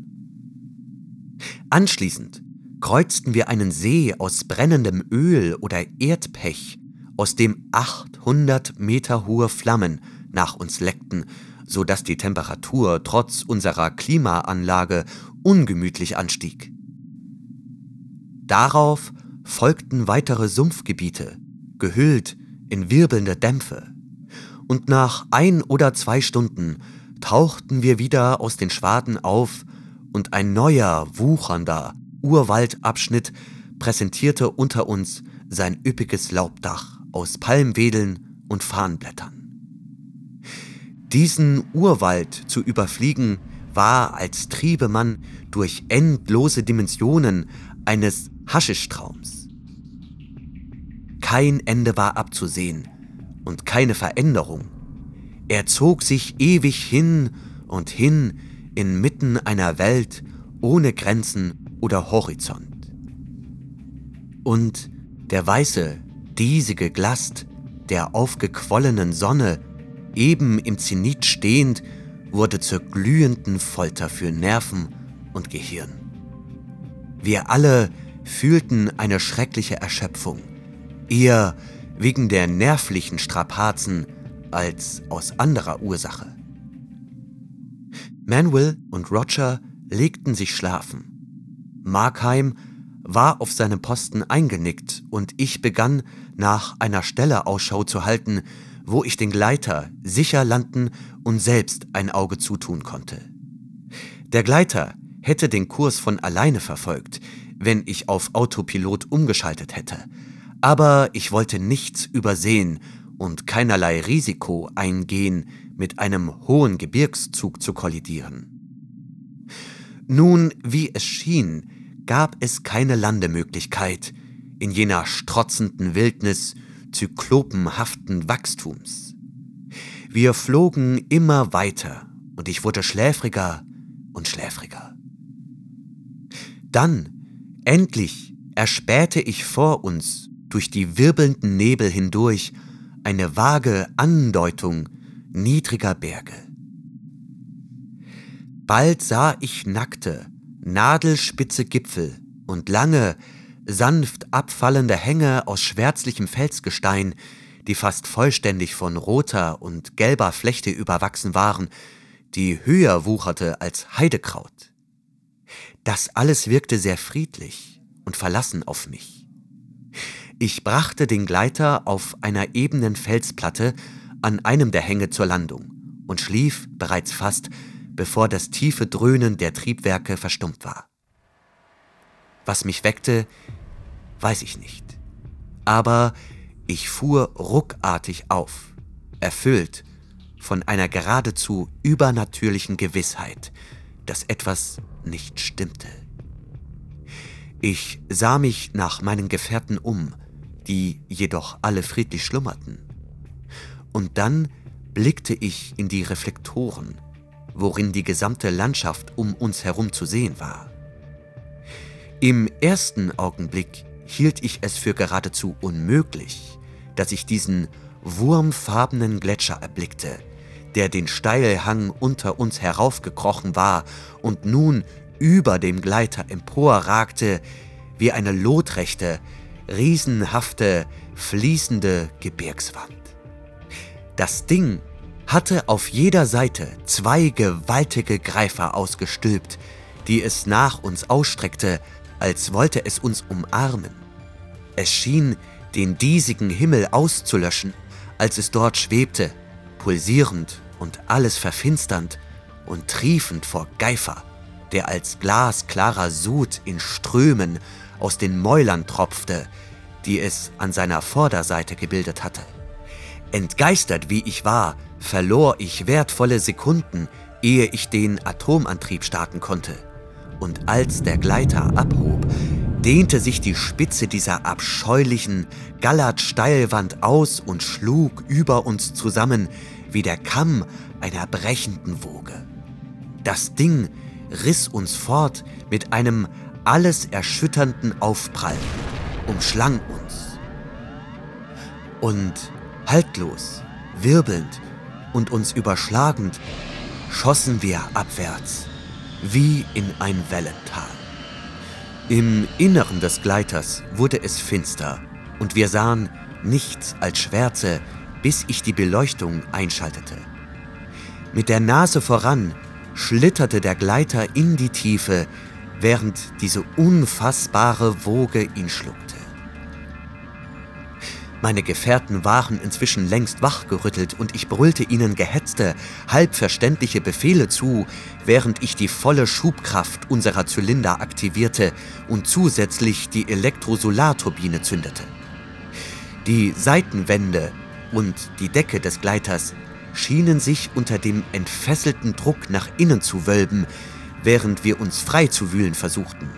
Anschließend kreuzten wir einen See aus brennendem Öl oder Erdpech, aus dem 800 Meter hohe Flammen nach uns leckten, so dass die Temperatur trotz unserer Klimaanlage ungemütlich anstieg. Darauf folgten weitere Sumpfgebiete, gehüllt in wirbelnde Dämpfe. Und nach ein oder zwei Stunden tauchten wir wieder aus den Schwaden auf und ein neuer, wuchernder Urwaldabschnitt präsentierte unter uns sein üppiges Laubdach aus Palmwedeln und Farnblättern. Diesen Urwald zu überfliegen war, als triebe man durch endlose Dimensionen eines Haschischtraums. Kein Ende war abzusehen und keine Veränderung. Er zog sich ewig hin und hin inmitten einer Welt ohne Grenzen oder Horizont. Und der weiße, diesige Glast der aufgequollenen Sonne eben im Zenit stehend, wurde zur glühenden Folter für Nerven und Gehirn. Wir alle fühlten eine schreckliche Erschöpfung, eher wegen der nervlichen Strapazen als aus anderer Ursache. Manuel und Roger legten sich schlafen. Markheim war auf seinem Posten eingenickt und ich begann nach einer Stelle Ausschau zu halten, wo ich den Gleiter sicher landen und selbst ein Auge zutun konnte. Der Gleiter hätte den Kurs von alleine verfolgt, wenn ich auf Autopilot umgeschaltet hätte, aber ich wollte nichts übersehen und keinerlei Risiko eingehen, mit einem hohen Gebirgszug zu kollidieren. Nun, wie es schien, gab es keine Landemöglichkeit in jener strotzenden Wildnis zyklopenhaften Wachstums. Wir flogen immer weiter und ich wurde schläfriger und schläfriger. Dann, endlich, erspähte ich vor uns durch die wirbelnden Nebel hindurch eine vage Andeutung niedriger Berge. Bald sah ich nackte, nadelspitze Gipfel und lange, sanft abfallende Hänge aus schwärzlichem Felsgestein, die fast vollständig von roter und gelber Flechte überwachsen waren, die höher wucherte als Heidekraut. Das alles wirkte sehr friedlich und verlassen auf mich. Ich brachte den Gleiter auf einer ebenen Felsplatte an einem der Hänge zur Landung und schlief bereits fast, bevor das tiefe Dröhnen der Triebwerke verstummt war. Was mich weckte, weiß ich nicht. Aber ich fuhr ruckartig auf, erfüllt von einer geradezu übernatürlichen Gewissheit, dass etwas nicht stimmte. Ich sah mich nach meinen Gefährten um, die jedoch alle friedlich schlummerten. Und dann blickte ich in die Reflektoren, worin die gesamte Landschaft um uns herum zu sehen war. Im ersten Augenblick hielt ich es für geradezu unmöglich, dass ich diesen wurmfarbenen Gletscher erblickte, der den Steilhang unter uns heraufgekrochen war und nun über dem Gleiter emporragte wie eine lotrechte, riesenhafte, fließende Gebirgswand. Das Ding hatte auf jeder Seite zwei gewaltige Greifer ausgestülpt, die es nach uns ausstreckte, als wollte es uns umarmen. Es schien, den diesigen Himmel auszulöschen, als es dort schwebte, pulsierend und alles verfinsternd und triefend vor Geifer, der als glasklarer Sud in Strömen aus den Mäulern tropfte, die es an seiner Vorderseite gebildet hatte. Entgeistert wie ich war, verlor ich wertvolle Sekunden, ehe ich den Atomantrieb starten konnte. Und als der Gleiter abhob, dehnte sich die Spitze dieser abscheulichen Gallert-Steilwand aus und schlug über uns zusammen wie der Kamm einer brechenden Woge. Das Ding riss uns fort mit einem alles erschütternden Aufprall, umschlang uns. Und haltlos, wirbelnd und uns überschlagend, schossen wir abwärts, wie in ein Wellental. Im Inneren des Gleiters wurde es finster und wir sahen nichts als Schwärze, bis ich die Beleuchtung einschaltete. Mit der Nase voran schlitterte der Gleiter in die Tiefe, während diese unfassbare Woge ihn schluckte. Meine Gefährten waren inzwischen längst wachgerüttelt und ich brüllte ihnen gehetzte, halbverständliche Befehle zu, während ich die volle Schubkraft unserer Zylinder aktivierte und zusätzlich die Elektrosolarturbine zündete. Die Seitenwände und die Decke des Gleiters schienen sich unter dem entfesselten Druck nach innen zu wölben, während wir uns frei zu wühlen versuchten.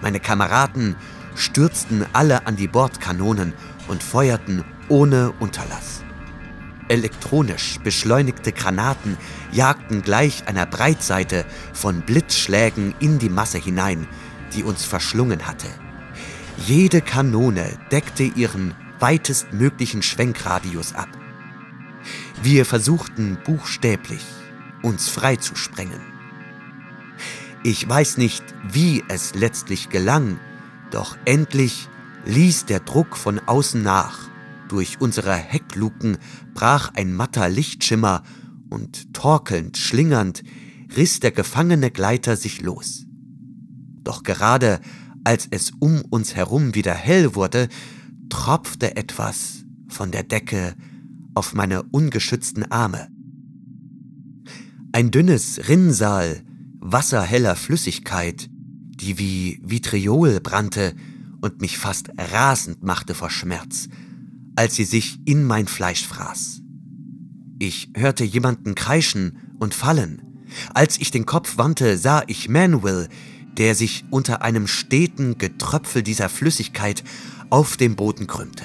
Meine Kameraden stürzten alle an die Bordkanonen und feuerten ohne Unterlass. Elektronisch beschleunigte Granaten jagten gleich einer Breitseite von Blitzschlägen in die Masse hinein, die uns verschlungen hatte. Jede Kanone deckte ihren weitestmöglichen Schwenkradius ab. Wir versuchten buchstäblich, uns frei zu sprengen. Ich weiß nicht, wie es letztlich gelang, doch endlich ließ der Druck von außen nach. Durch unsere Heckluken brach ein matter Lichtschimmer und torkelnd, schlingernd riss der gefangene Gleiter sich los. Doch gerade als es um uns herum wieder hell wurde, tropfte etwas von der Decke auf meine ungeschützten Arme. Ein dünnes Rinnsal wasserheller Flüssigkeit, die wie Vitriol brannte und mich fast rasend machte vor Schmerz, als sie sich in mein Fleisch fraß. Ich hörte jemanden kreischen und fallen. Als ich den Kopf wandte, sah ich Manuel, der sich unter einem steten Getröpfel dieser Flüssigkeit auf dem Boden krümmte.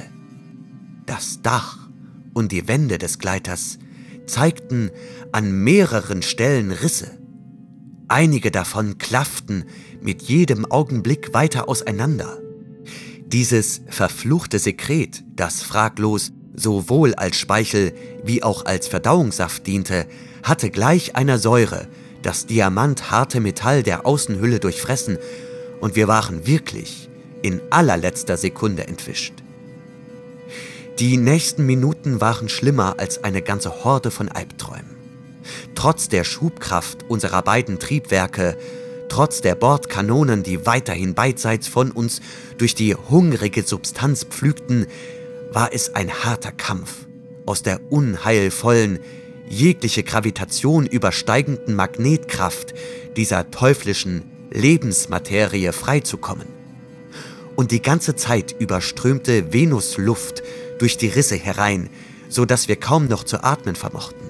Das Dach und die Wände des Gleiters zeigten an mehreren Stellen Risse. Einige davon klafften mit jedem Augenblick weiter auseinander. Dieses verfluchte Sekret, das fraglos sowohl als Speichel wie auch als Verdauungssaft diente, hatte gleich einer Säure das diamantharte Metall der Außenhülle durchfressen und wir waren wirklich in allerletzter Sekunde entwischt. Die nächsten Minuten waren schlimmer als eine ganze Horde von Albträumen. Trotz der Schubkraft unserer beiden Triebwerke, trotz der Bordkanonen, die weiterhin beidseits von uns durch die hungrige Substanz pflügten, war es ein harter Kampf aus der unheilvollen, jegliche Gravitation übersteigenden Magnetkraft dieser teuflischen Lebensmaterie freizukommen. Und die ganze Zeit überströmte Venus Luft durch die Risse herein, so dass wir kaum noch zu atmen vermochten.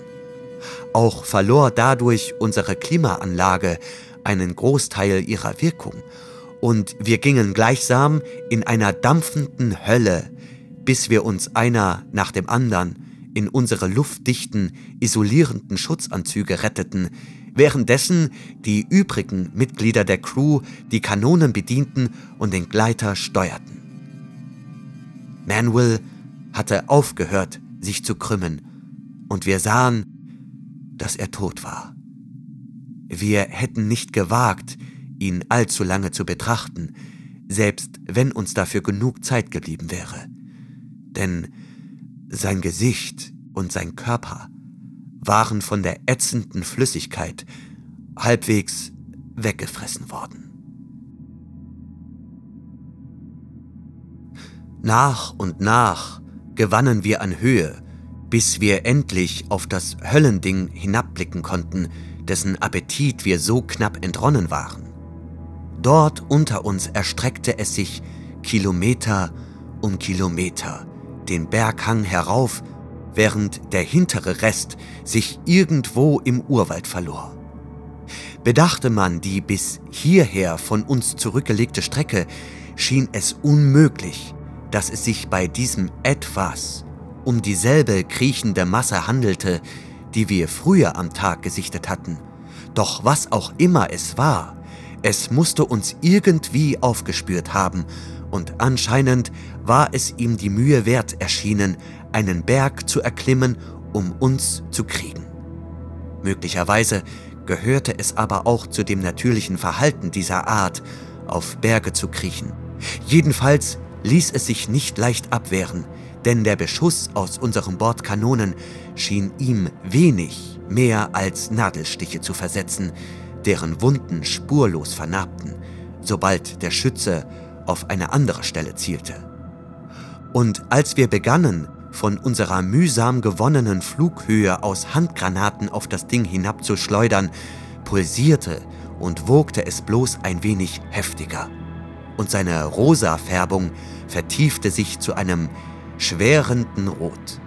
Auch verlor dadurch unsere Klimaanlage einen Großteil ihrer Wirkung und wir gingen gleichsam in einer dampfenden Hölle, bis wir uns einer nach dem anderen in unsere luftdichten, isolierenden Schutzanzüge retteten, währenddessen die übrigen Mitglieder der Crew die Kanonen bedienten und den Gleiter steuerten. Manuel hatte aufgehört, sich zu krümmen, und wir sahen, dass er tot war. Wir hätten nicht gewagt, ihn allzu lange zu betrachten, selbst wenn uns dafür genug Zeit geblieben wäre. Denn sein Gesicht und sein Körper waren von der ätzenden Flüssigkeit halbwegs weggefressen worden. Nach und nach gewannen wir an Höhe, bis wir endlich auf das Höllending hinabblicken konnten, dessen Appetit wir so knapp entronnen waren. Dort unter uns erstreckte es sich Kilometer um Kilometer, den Berghang herauf, während der hintere Rest sich irgendwo im Urwald verlor. Bedachte man die bis hierher von uns zurückgelegte Strecke, schien es unmöglich, dass es sich bei diesem etwas um dieselbe kriechende Masse handelte, die wir früher am Tag gesichtet hatten. Doch was auch immer es war, es musste uns irgendwie aufgespürt haben, und anscheinend war es ihm die Mühe wert erschienen, einen Berg zu erklimmen, um uns zu kriegen. Möglicherweise gehörte es aber auch zu dem natürlichen Verhalten dieser Art, auf Berge zu kriechen. Jedenfalls ließ es sich nicht leicht abwehren, denn der Beschuss aus unseren Bordkanonen schien ihm wenig mehr als Nadelstiche zu versetzen, deren Wunden spurlos vernarbten, sobald der Schütze auf eine andere Stelle zielte. Und als wir begannen, von unserer mühsam gewonnenen Flughöhe aus Handgranaten auf das Ding hinabzuschleudern, pulsierte und wogte es bloß ein wenig heftiger. Und seine rosa Färbung vertiefte sich zu einem schwerenden Rot,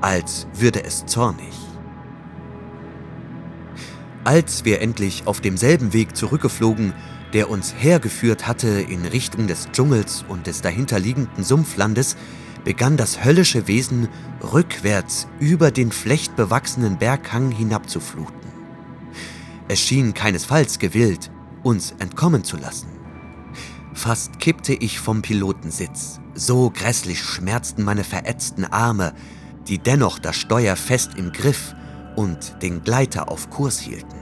als würde es zornig. Als wir endlich auf demselben Weg zurückgeflogen, der uns hergeführt hatte in Richtung des Dschungels und des dahinterliegenden Sumpflandes, begann das höllische Wesen rückwärts über den flechtbewachsenen Berghang hinabzufluten. Es schien keinesfalls gewillt, uns entkommen zu lassen. Fast kippte ich vom Pilotensitz, so grässlich schmerzten meine verätzten Arme, die dennoch das Steuer fest im Griff und den Gleiter auf Kurs hielten.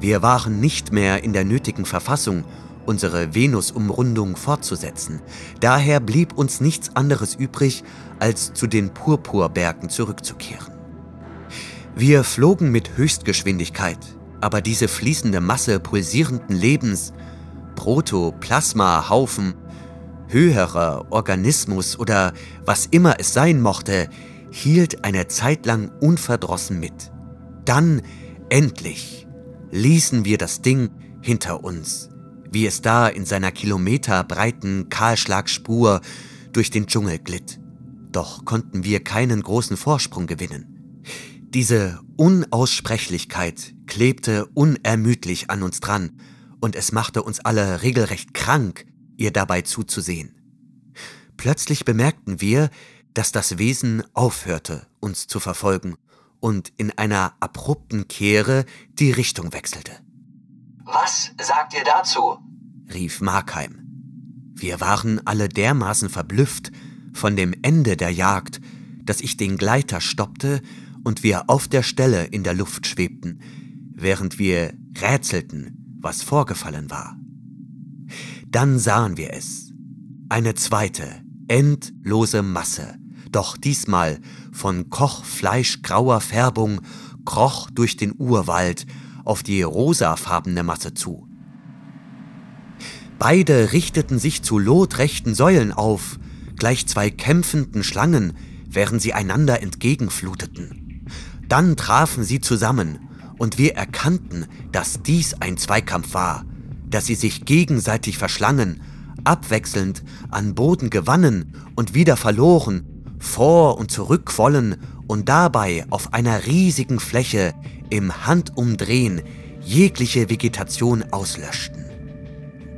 Wir waren nicht mehr in der nötigen Verfassung, unsere Venusumrundung fortzusetzen. Daher blieb uns nichts anderes übrig, als zu den Purpurbergen zurückzukehren. Wir flogen mit Höchstgeschwindigkeit, aber diese fließende Masse pulsierenden Lebens, Protoplasma-Haufen, höherer Organismus oder was immer es sein mochte, hielt eine Zeit lang unverdrossen mit. Dann, endlich, ließen wir das Ding hinter uns, wie es da in seiner kilometerbreiten Kahlschlagspur durch den Dschungel glitt. Doch konnten wir keinen großen Vorsprung gewinnen. Diese Unaussprechlichkeit klebte unermüdlich an uns dran, und es machte uns alle regelrecht krank, ihr dabei zuzusehen. Plötzlich bemerkten wir, dass das Wesen aufhörte, uns zu verfolgen und in einer abrupten Kehre die Richtung wechselte. Was sagt ihr dazu? rief Markheim. Wir waren alle dermaßen verblüfft von dem Ende der Jagd, dass ich den Gleiter stoppte und wir auf der Stelle in der Luft schwebten, während wir rätselten, was vorgefallen war. Dann sahen wir es. Eine zweite, endlose Masse, doch diesmal von kochfleischgrauer Färbung, kroch durch den Urwald auf die rosafarbene Masse zu. Beide richteten sich zu lotrechten Säulen auf, gleich zwei kämpfenden Schlangen, während sie einander entgegenfluteten. Dann trafen sie zusammen, und wir erkannten, dass dies ein Zweikampf war, dass sie sich gegenseitig verschlangen, abwechselnd an Boden gewannen und wieder verloren, vor und zurückquollen und dabei auf einer riesigen Fläche im Handumdrehen jegliche Vegetation auslöschten.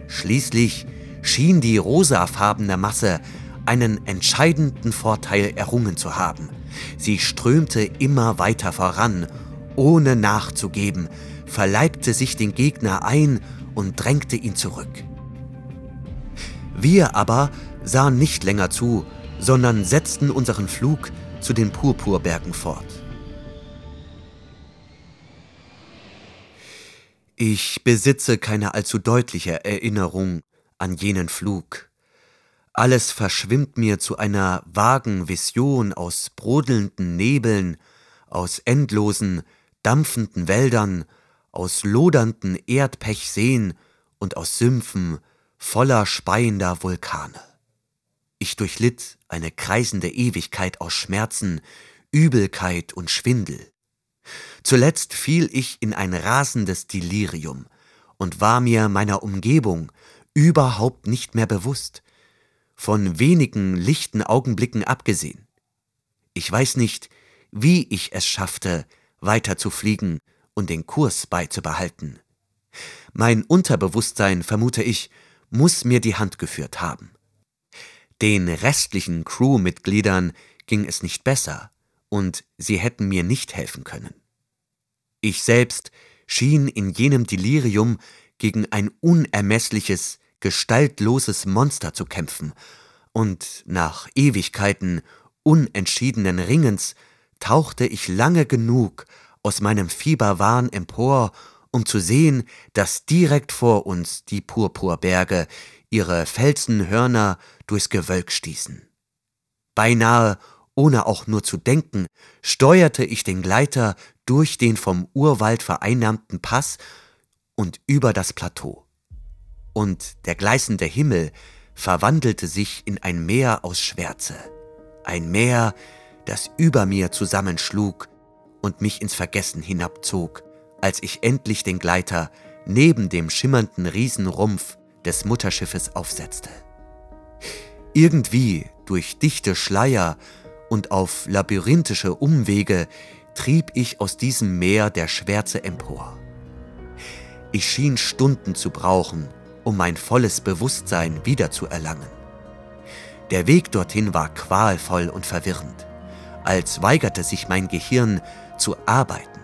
Schließlich schien die rosafarbene Masse einen entscheidenden Vorteil errungen zu haben. Sie strömte immer weiter voran ohne nachzugeben, verleibte sich den Gegner ein und drängte ihn zurück. Wir aber sahen nicht länger zu, sondern setzten unseren Flug zu den Purpurbergen fort. Ich besitze keine allzu deutliche Erinnerung an jenen Flug. Alles verschwimmt mir zu einer vagen Vision aus brodelnden Nebeln, aus endlosen, dampfenden Wäldern, aus lodernden Erdpechseen und aus Sümpfen voller speiender Vulkane. Ich durchlitt eine kreisende Ewigkeit aus Schmerzen, Übelkeit und Schwindel. Zuletzt fiel ich in ein rasendes Delirium und war mir meiner Umgebung überhaupt nicht mehr bewusst, von wenigen lichten Augenblicken abgesehen. Ich weiß nicht, wie ich es schaffte, weiter zu fliegen und den Kurs beizubehalten. Mein Unterbewusstsein, vermute ich, muss mir die Hand geführt haben. Den restlichen Crewmitgliedern ging es nicht besser, und sie hätten mir nicht helfen können. Ich selbst schien in jenem Delirium gegen ein unermessliches, gestaltloses Monster zu kämpfen, und nach Ewigkeiten unentschiedenen Ringens tauchte ich lange genug aus meinem Fieberwahn empor, um zu sehen, dass direkt vor uns die Purpurberge ihre Felsenhörner durchs Gewölk stießen. Beinahe ohne auch nur zu denken, steuerte ich den Gleiter durch den vom Urwald vereinnahmten Pass und über das Plateau. Und der gleißende Himmel verwandelte sich in ein Meer aus Schwärze, ein Meer, das über mir zusammenschlug und mich ins Vergessen hinabzog, als ich endlich den Gleiter neben dem schimmernden Riesenrumpf des Mutterschiffes aufsetzte. Irgendwie durch dichte Schleier und auf labyrinthische Umwege trieb ich aus diesem Meer der Schwärze empor. Ich schien Stunden zu brauchen, um mein volles Bewusstsein wiederzuerlangen. Der Weg dorthin war qualvoll und verwirrend, als weigerte sich mein Gehirn zu arbeiten.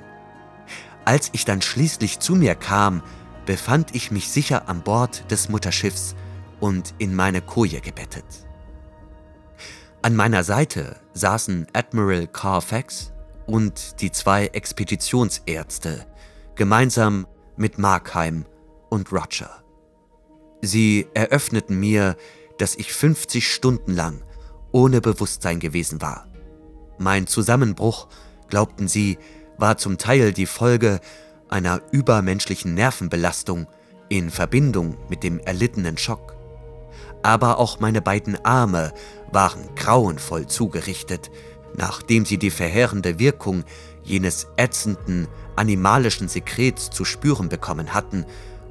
Als ich dann schließlich zu mir kam, befand ich mich sicher an Bord des Mutterschiffs und in meine Koje gebettet. An meiner Seite saßen Admiral Carfax und die zwei Expeditionsärzte, gemeinsam mit Markheim und Roger. Sie eröffneten mir, dass ich 50 Stunden lang ohne Bewusstsein gewesen war. Mein Zusammenbruch, glaubten sie, war zum Teil die Folge einer übermenschlichen Nervenbelastung in Verbindung mit dem erlittenen Schock. Aber auch meine beiden Arme waren grauenvoll zugerichtet, nachdem sie die verheerende Wirkung jenes ätzenden, animalischen Sekrets zu spüren bekommen hatten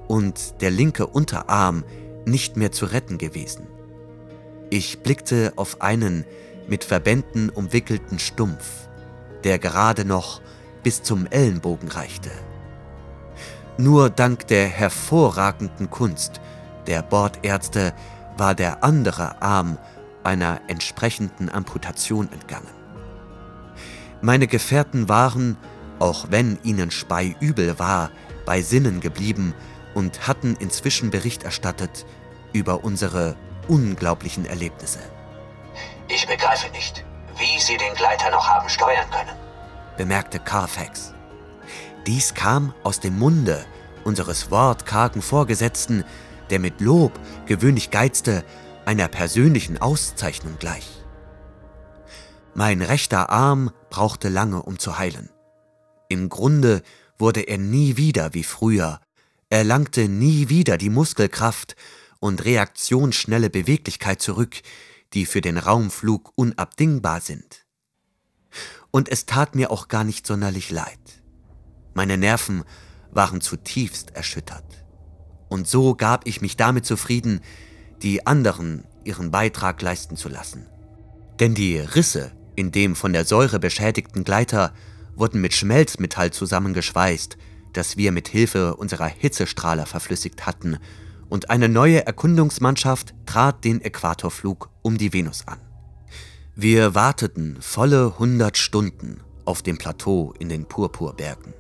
und der linke Unterarm nicht mehr zu retten gewesen. Ich blickte auf einen mit Verbänden umwickelten Stumpf, der gerade noch bis zum Ellenbogen reichte. Nur dank der hervorragenden Kunst der Bordärzte war der andere Arm einer entsprechenden Amputation entgangen. Meine Gefährten waren, auch wenn ihnen Spei übel war, bei Sinnen geblieben und hatten inzwischen Bericht erstattet über unsere unglaublichen Erlebnisse. Ich begreife nicht, wie Sie den Gleiter noch haben steuern können, bemerkte Carfax. Dies kam aus dem Munde unseres wortkargen Vorgesetzten, der mit Lob gewöhnlich geizte, einer persönlichen Auszeichnung gleich. Mein rechter Arm brauchte lange, um zu heilen. Im Grunde wurde er nie wieder wie früher, erlangte nie wieder die Muskelkraft und reaktionsschnelle Beweglichkeit zurück, die für den Raumflug unabdingbar sind. Und es tat mir auch gar nicht sonderlich leid. Meine Nerven waren zutiefst erschüttert. Und so gab ich mich damit zufrieden, die anderen ihren Beitrag leisten zu lassen. Denn die Risse in dem von der Säure beschädigten Gleiter wurden mit Schmelzmetall zusammengeschweißt, das wir mit Hilfe unserer Hitzestrahler verflüssigt hatten, und eine neue Erkundungsmannschaft trat den Äquatorflug um die Venus an. Wir warteten volle hundert Stunden auf dem Plateau in den Purpurbergen.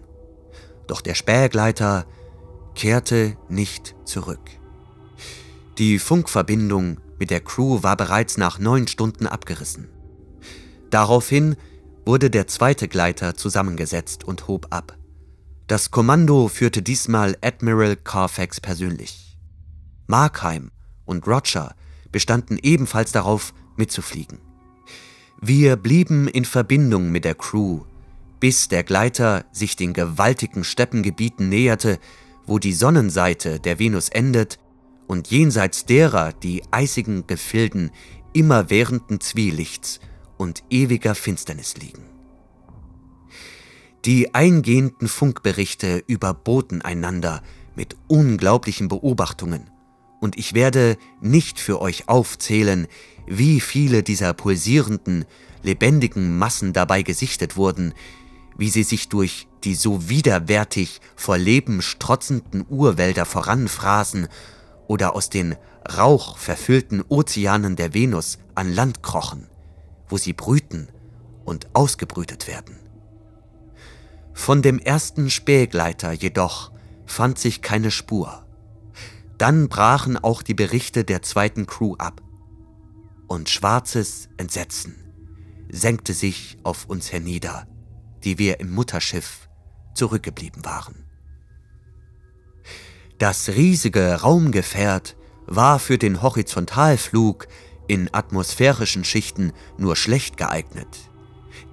Doch der Spähgleiter kehrte nicht zurück. Die Funkverbindung mit der Crew war bereits nach neun Stunden abgerissen. Daraufhin wurde der zweite Gleiter zusammengesetzt und hob ab. Das Kommando führte diesmal Admiral Carfax persönlich. Markheim und Roger bestanden ebenfalls darauf, mitzufliegen. Wir blieben in Verbindung mit der Crew, bis der Gleiter sich den gewaltigen Steppengebieten näherte, wo die Sonnenseite der Venus endet und jenseits derer die eisigen Gefilden immerwährenden Zwielichts und ewiger Finsternis liegen. Die eingehenden Funkberichte überboten einander mit unglaublichen Beobachtungen, und ich werde nicht für euch aufzählen, wie viele dieser pulsierenden, lebendigen Massen dabei gesichtet wurden, wie sie sich durch die so widerwärtig vor Leben strotzenden Urwälder voranfraßen oder aus den rauchverfüllten Ozeanen der Venus an Land krochen, wo sie brüten und ausgebrütet werden. Von dem ersten Spähgleiter jedoch fand sich keine Spur. Dann brachen auch die Berichte der zweiten Crew ab. Und schwarzes Entsetzen senkte sich auf uns hernieder, die wir im Mutterschiff zurückgeblieben waren. Das riesige Raumgefährt war für den Horizontalflug in atmosphärischen Schichten nur schlecht geeignet.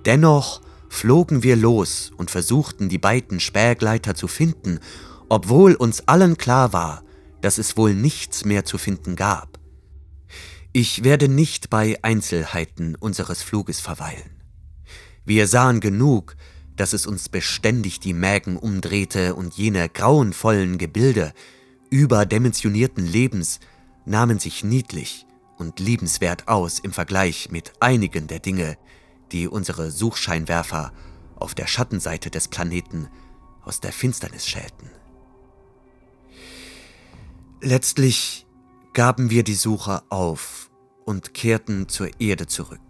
Dennoch flogen wir los und versuchten die beiden Spähgleiter zu finden, obwohl uns allen klar war, dass es wohl nichts mehr zu finden gab. Ich werde nicht bei Einzelheiten unseres Fluges verweilen. Wir sahen genug, dass es uns beständig die Mägen umdrehte und jene grauenvollen Gebilde überdimensionierten Lebens nahmen sich niedlich und liebenswert aus im Vergleich mit einigen der Dinge, die unsere Suchscheinwerfer auf der Schattenseite des Planeten aus der Finsternis schälten. Letztlich gaben wir die Suche auf und kehrten zur Erde zurück.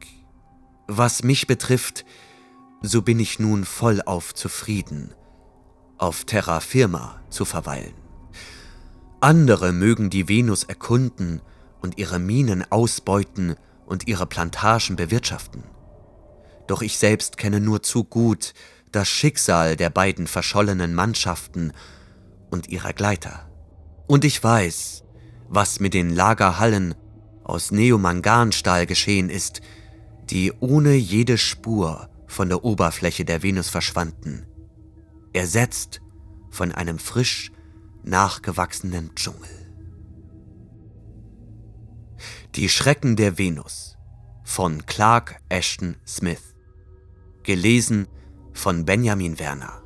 Was mich betrifft, so bin ich nun vollauf zufrieden, auf Terra Firma zu verweilen. Andere mögen die Venus erkunden und ihre Minen ausbeuten und ihre Plantagen bewirtschaften. Doch ich selbst kenne nur zu gut das Schicksal der beiden verschollenen Mannschaften und ihrer Gleiter. Und ich weiß, was mit den Lagerhallen aus Neomanganstahl geschehen ist, die ohne jede Spur von der Oberfläche der Venus verschwanden, ersetzt von einem frisch nachgewachsenen Dschungel. Die Schrecken der Venus von Clark Ashton Smith. Gelesen von Benjamin Werner.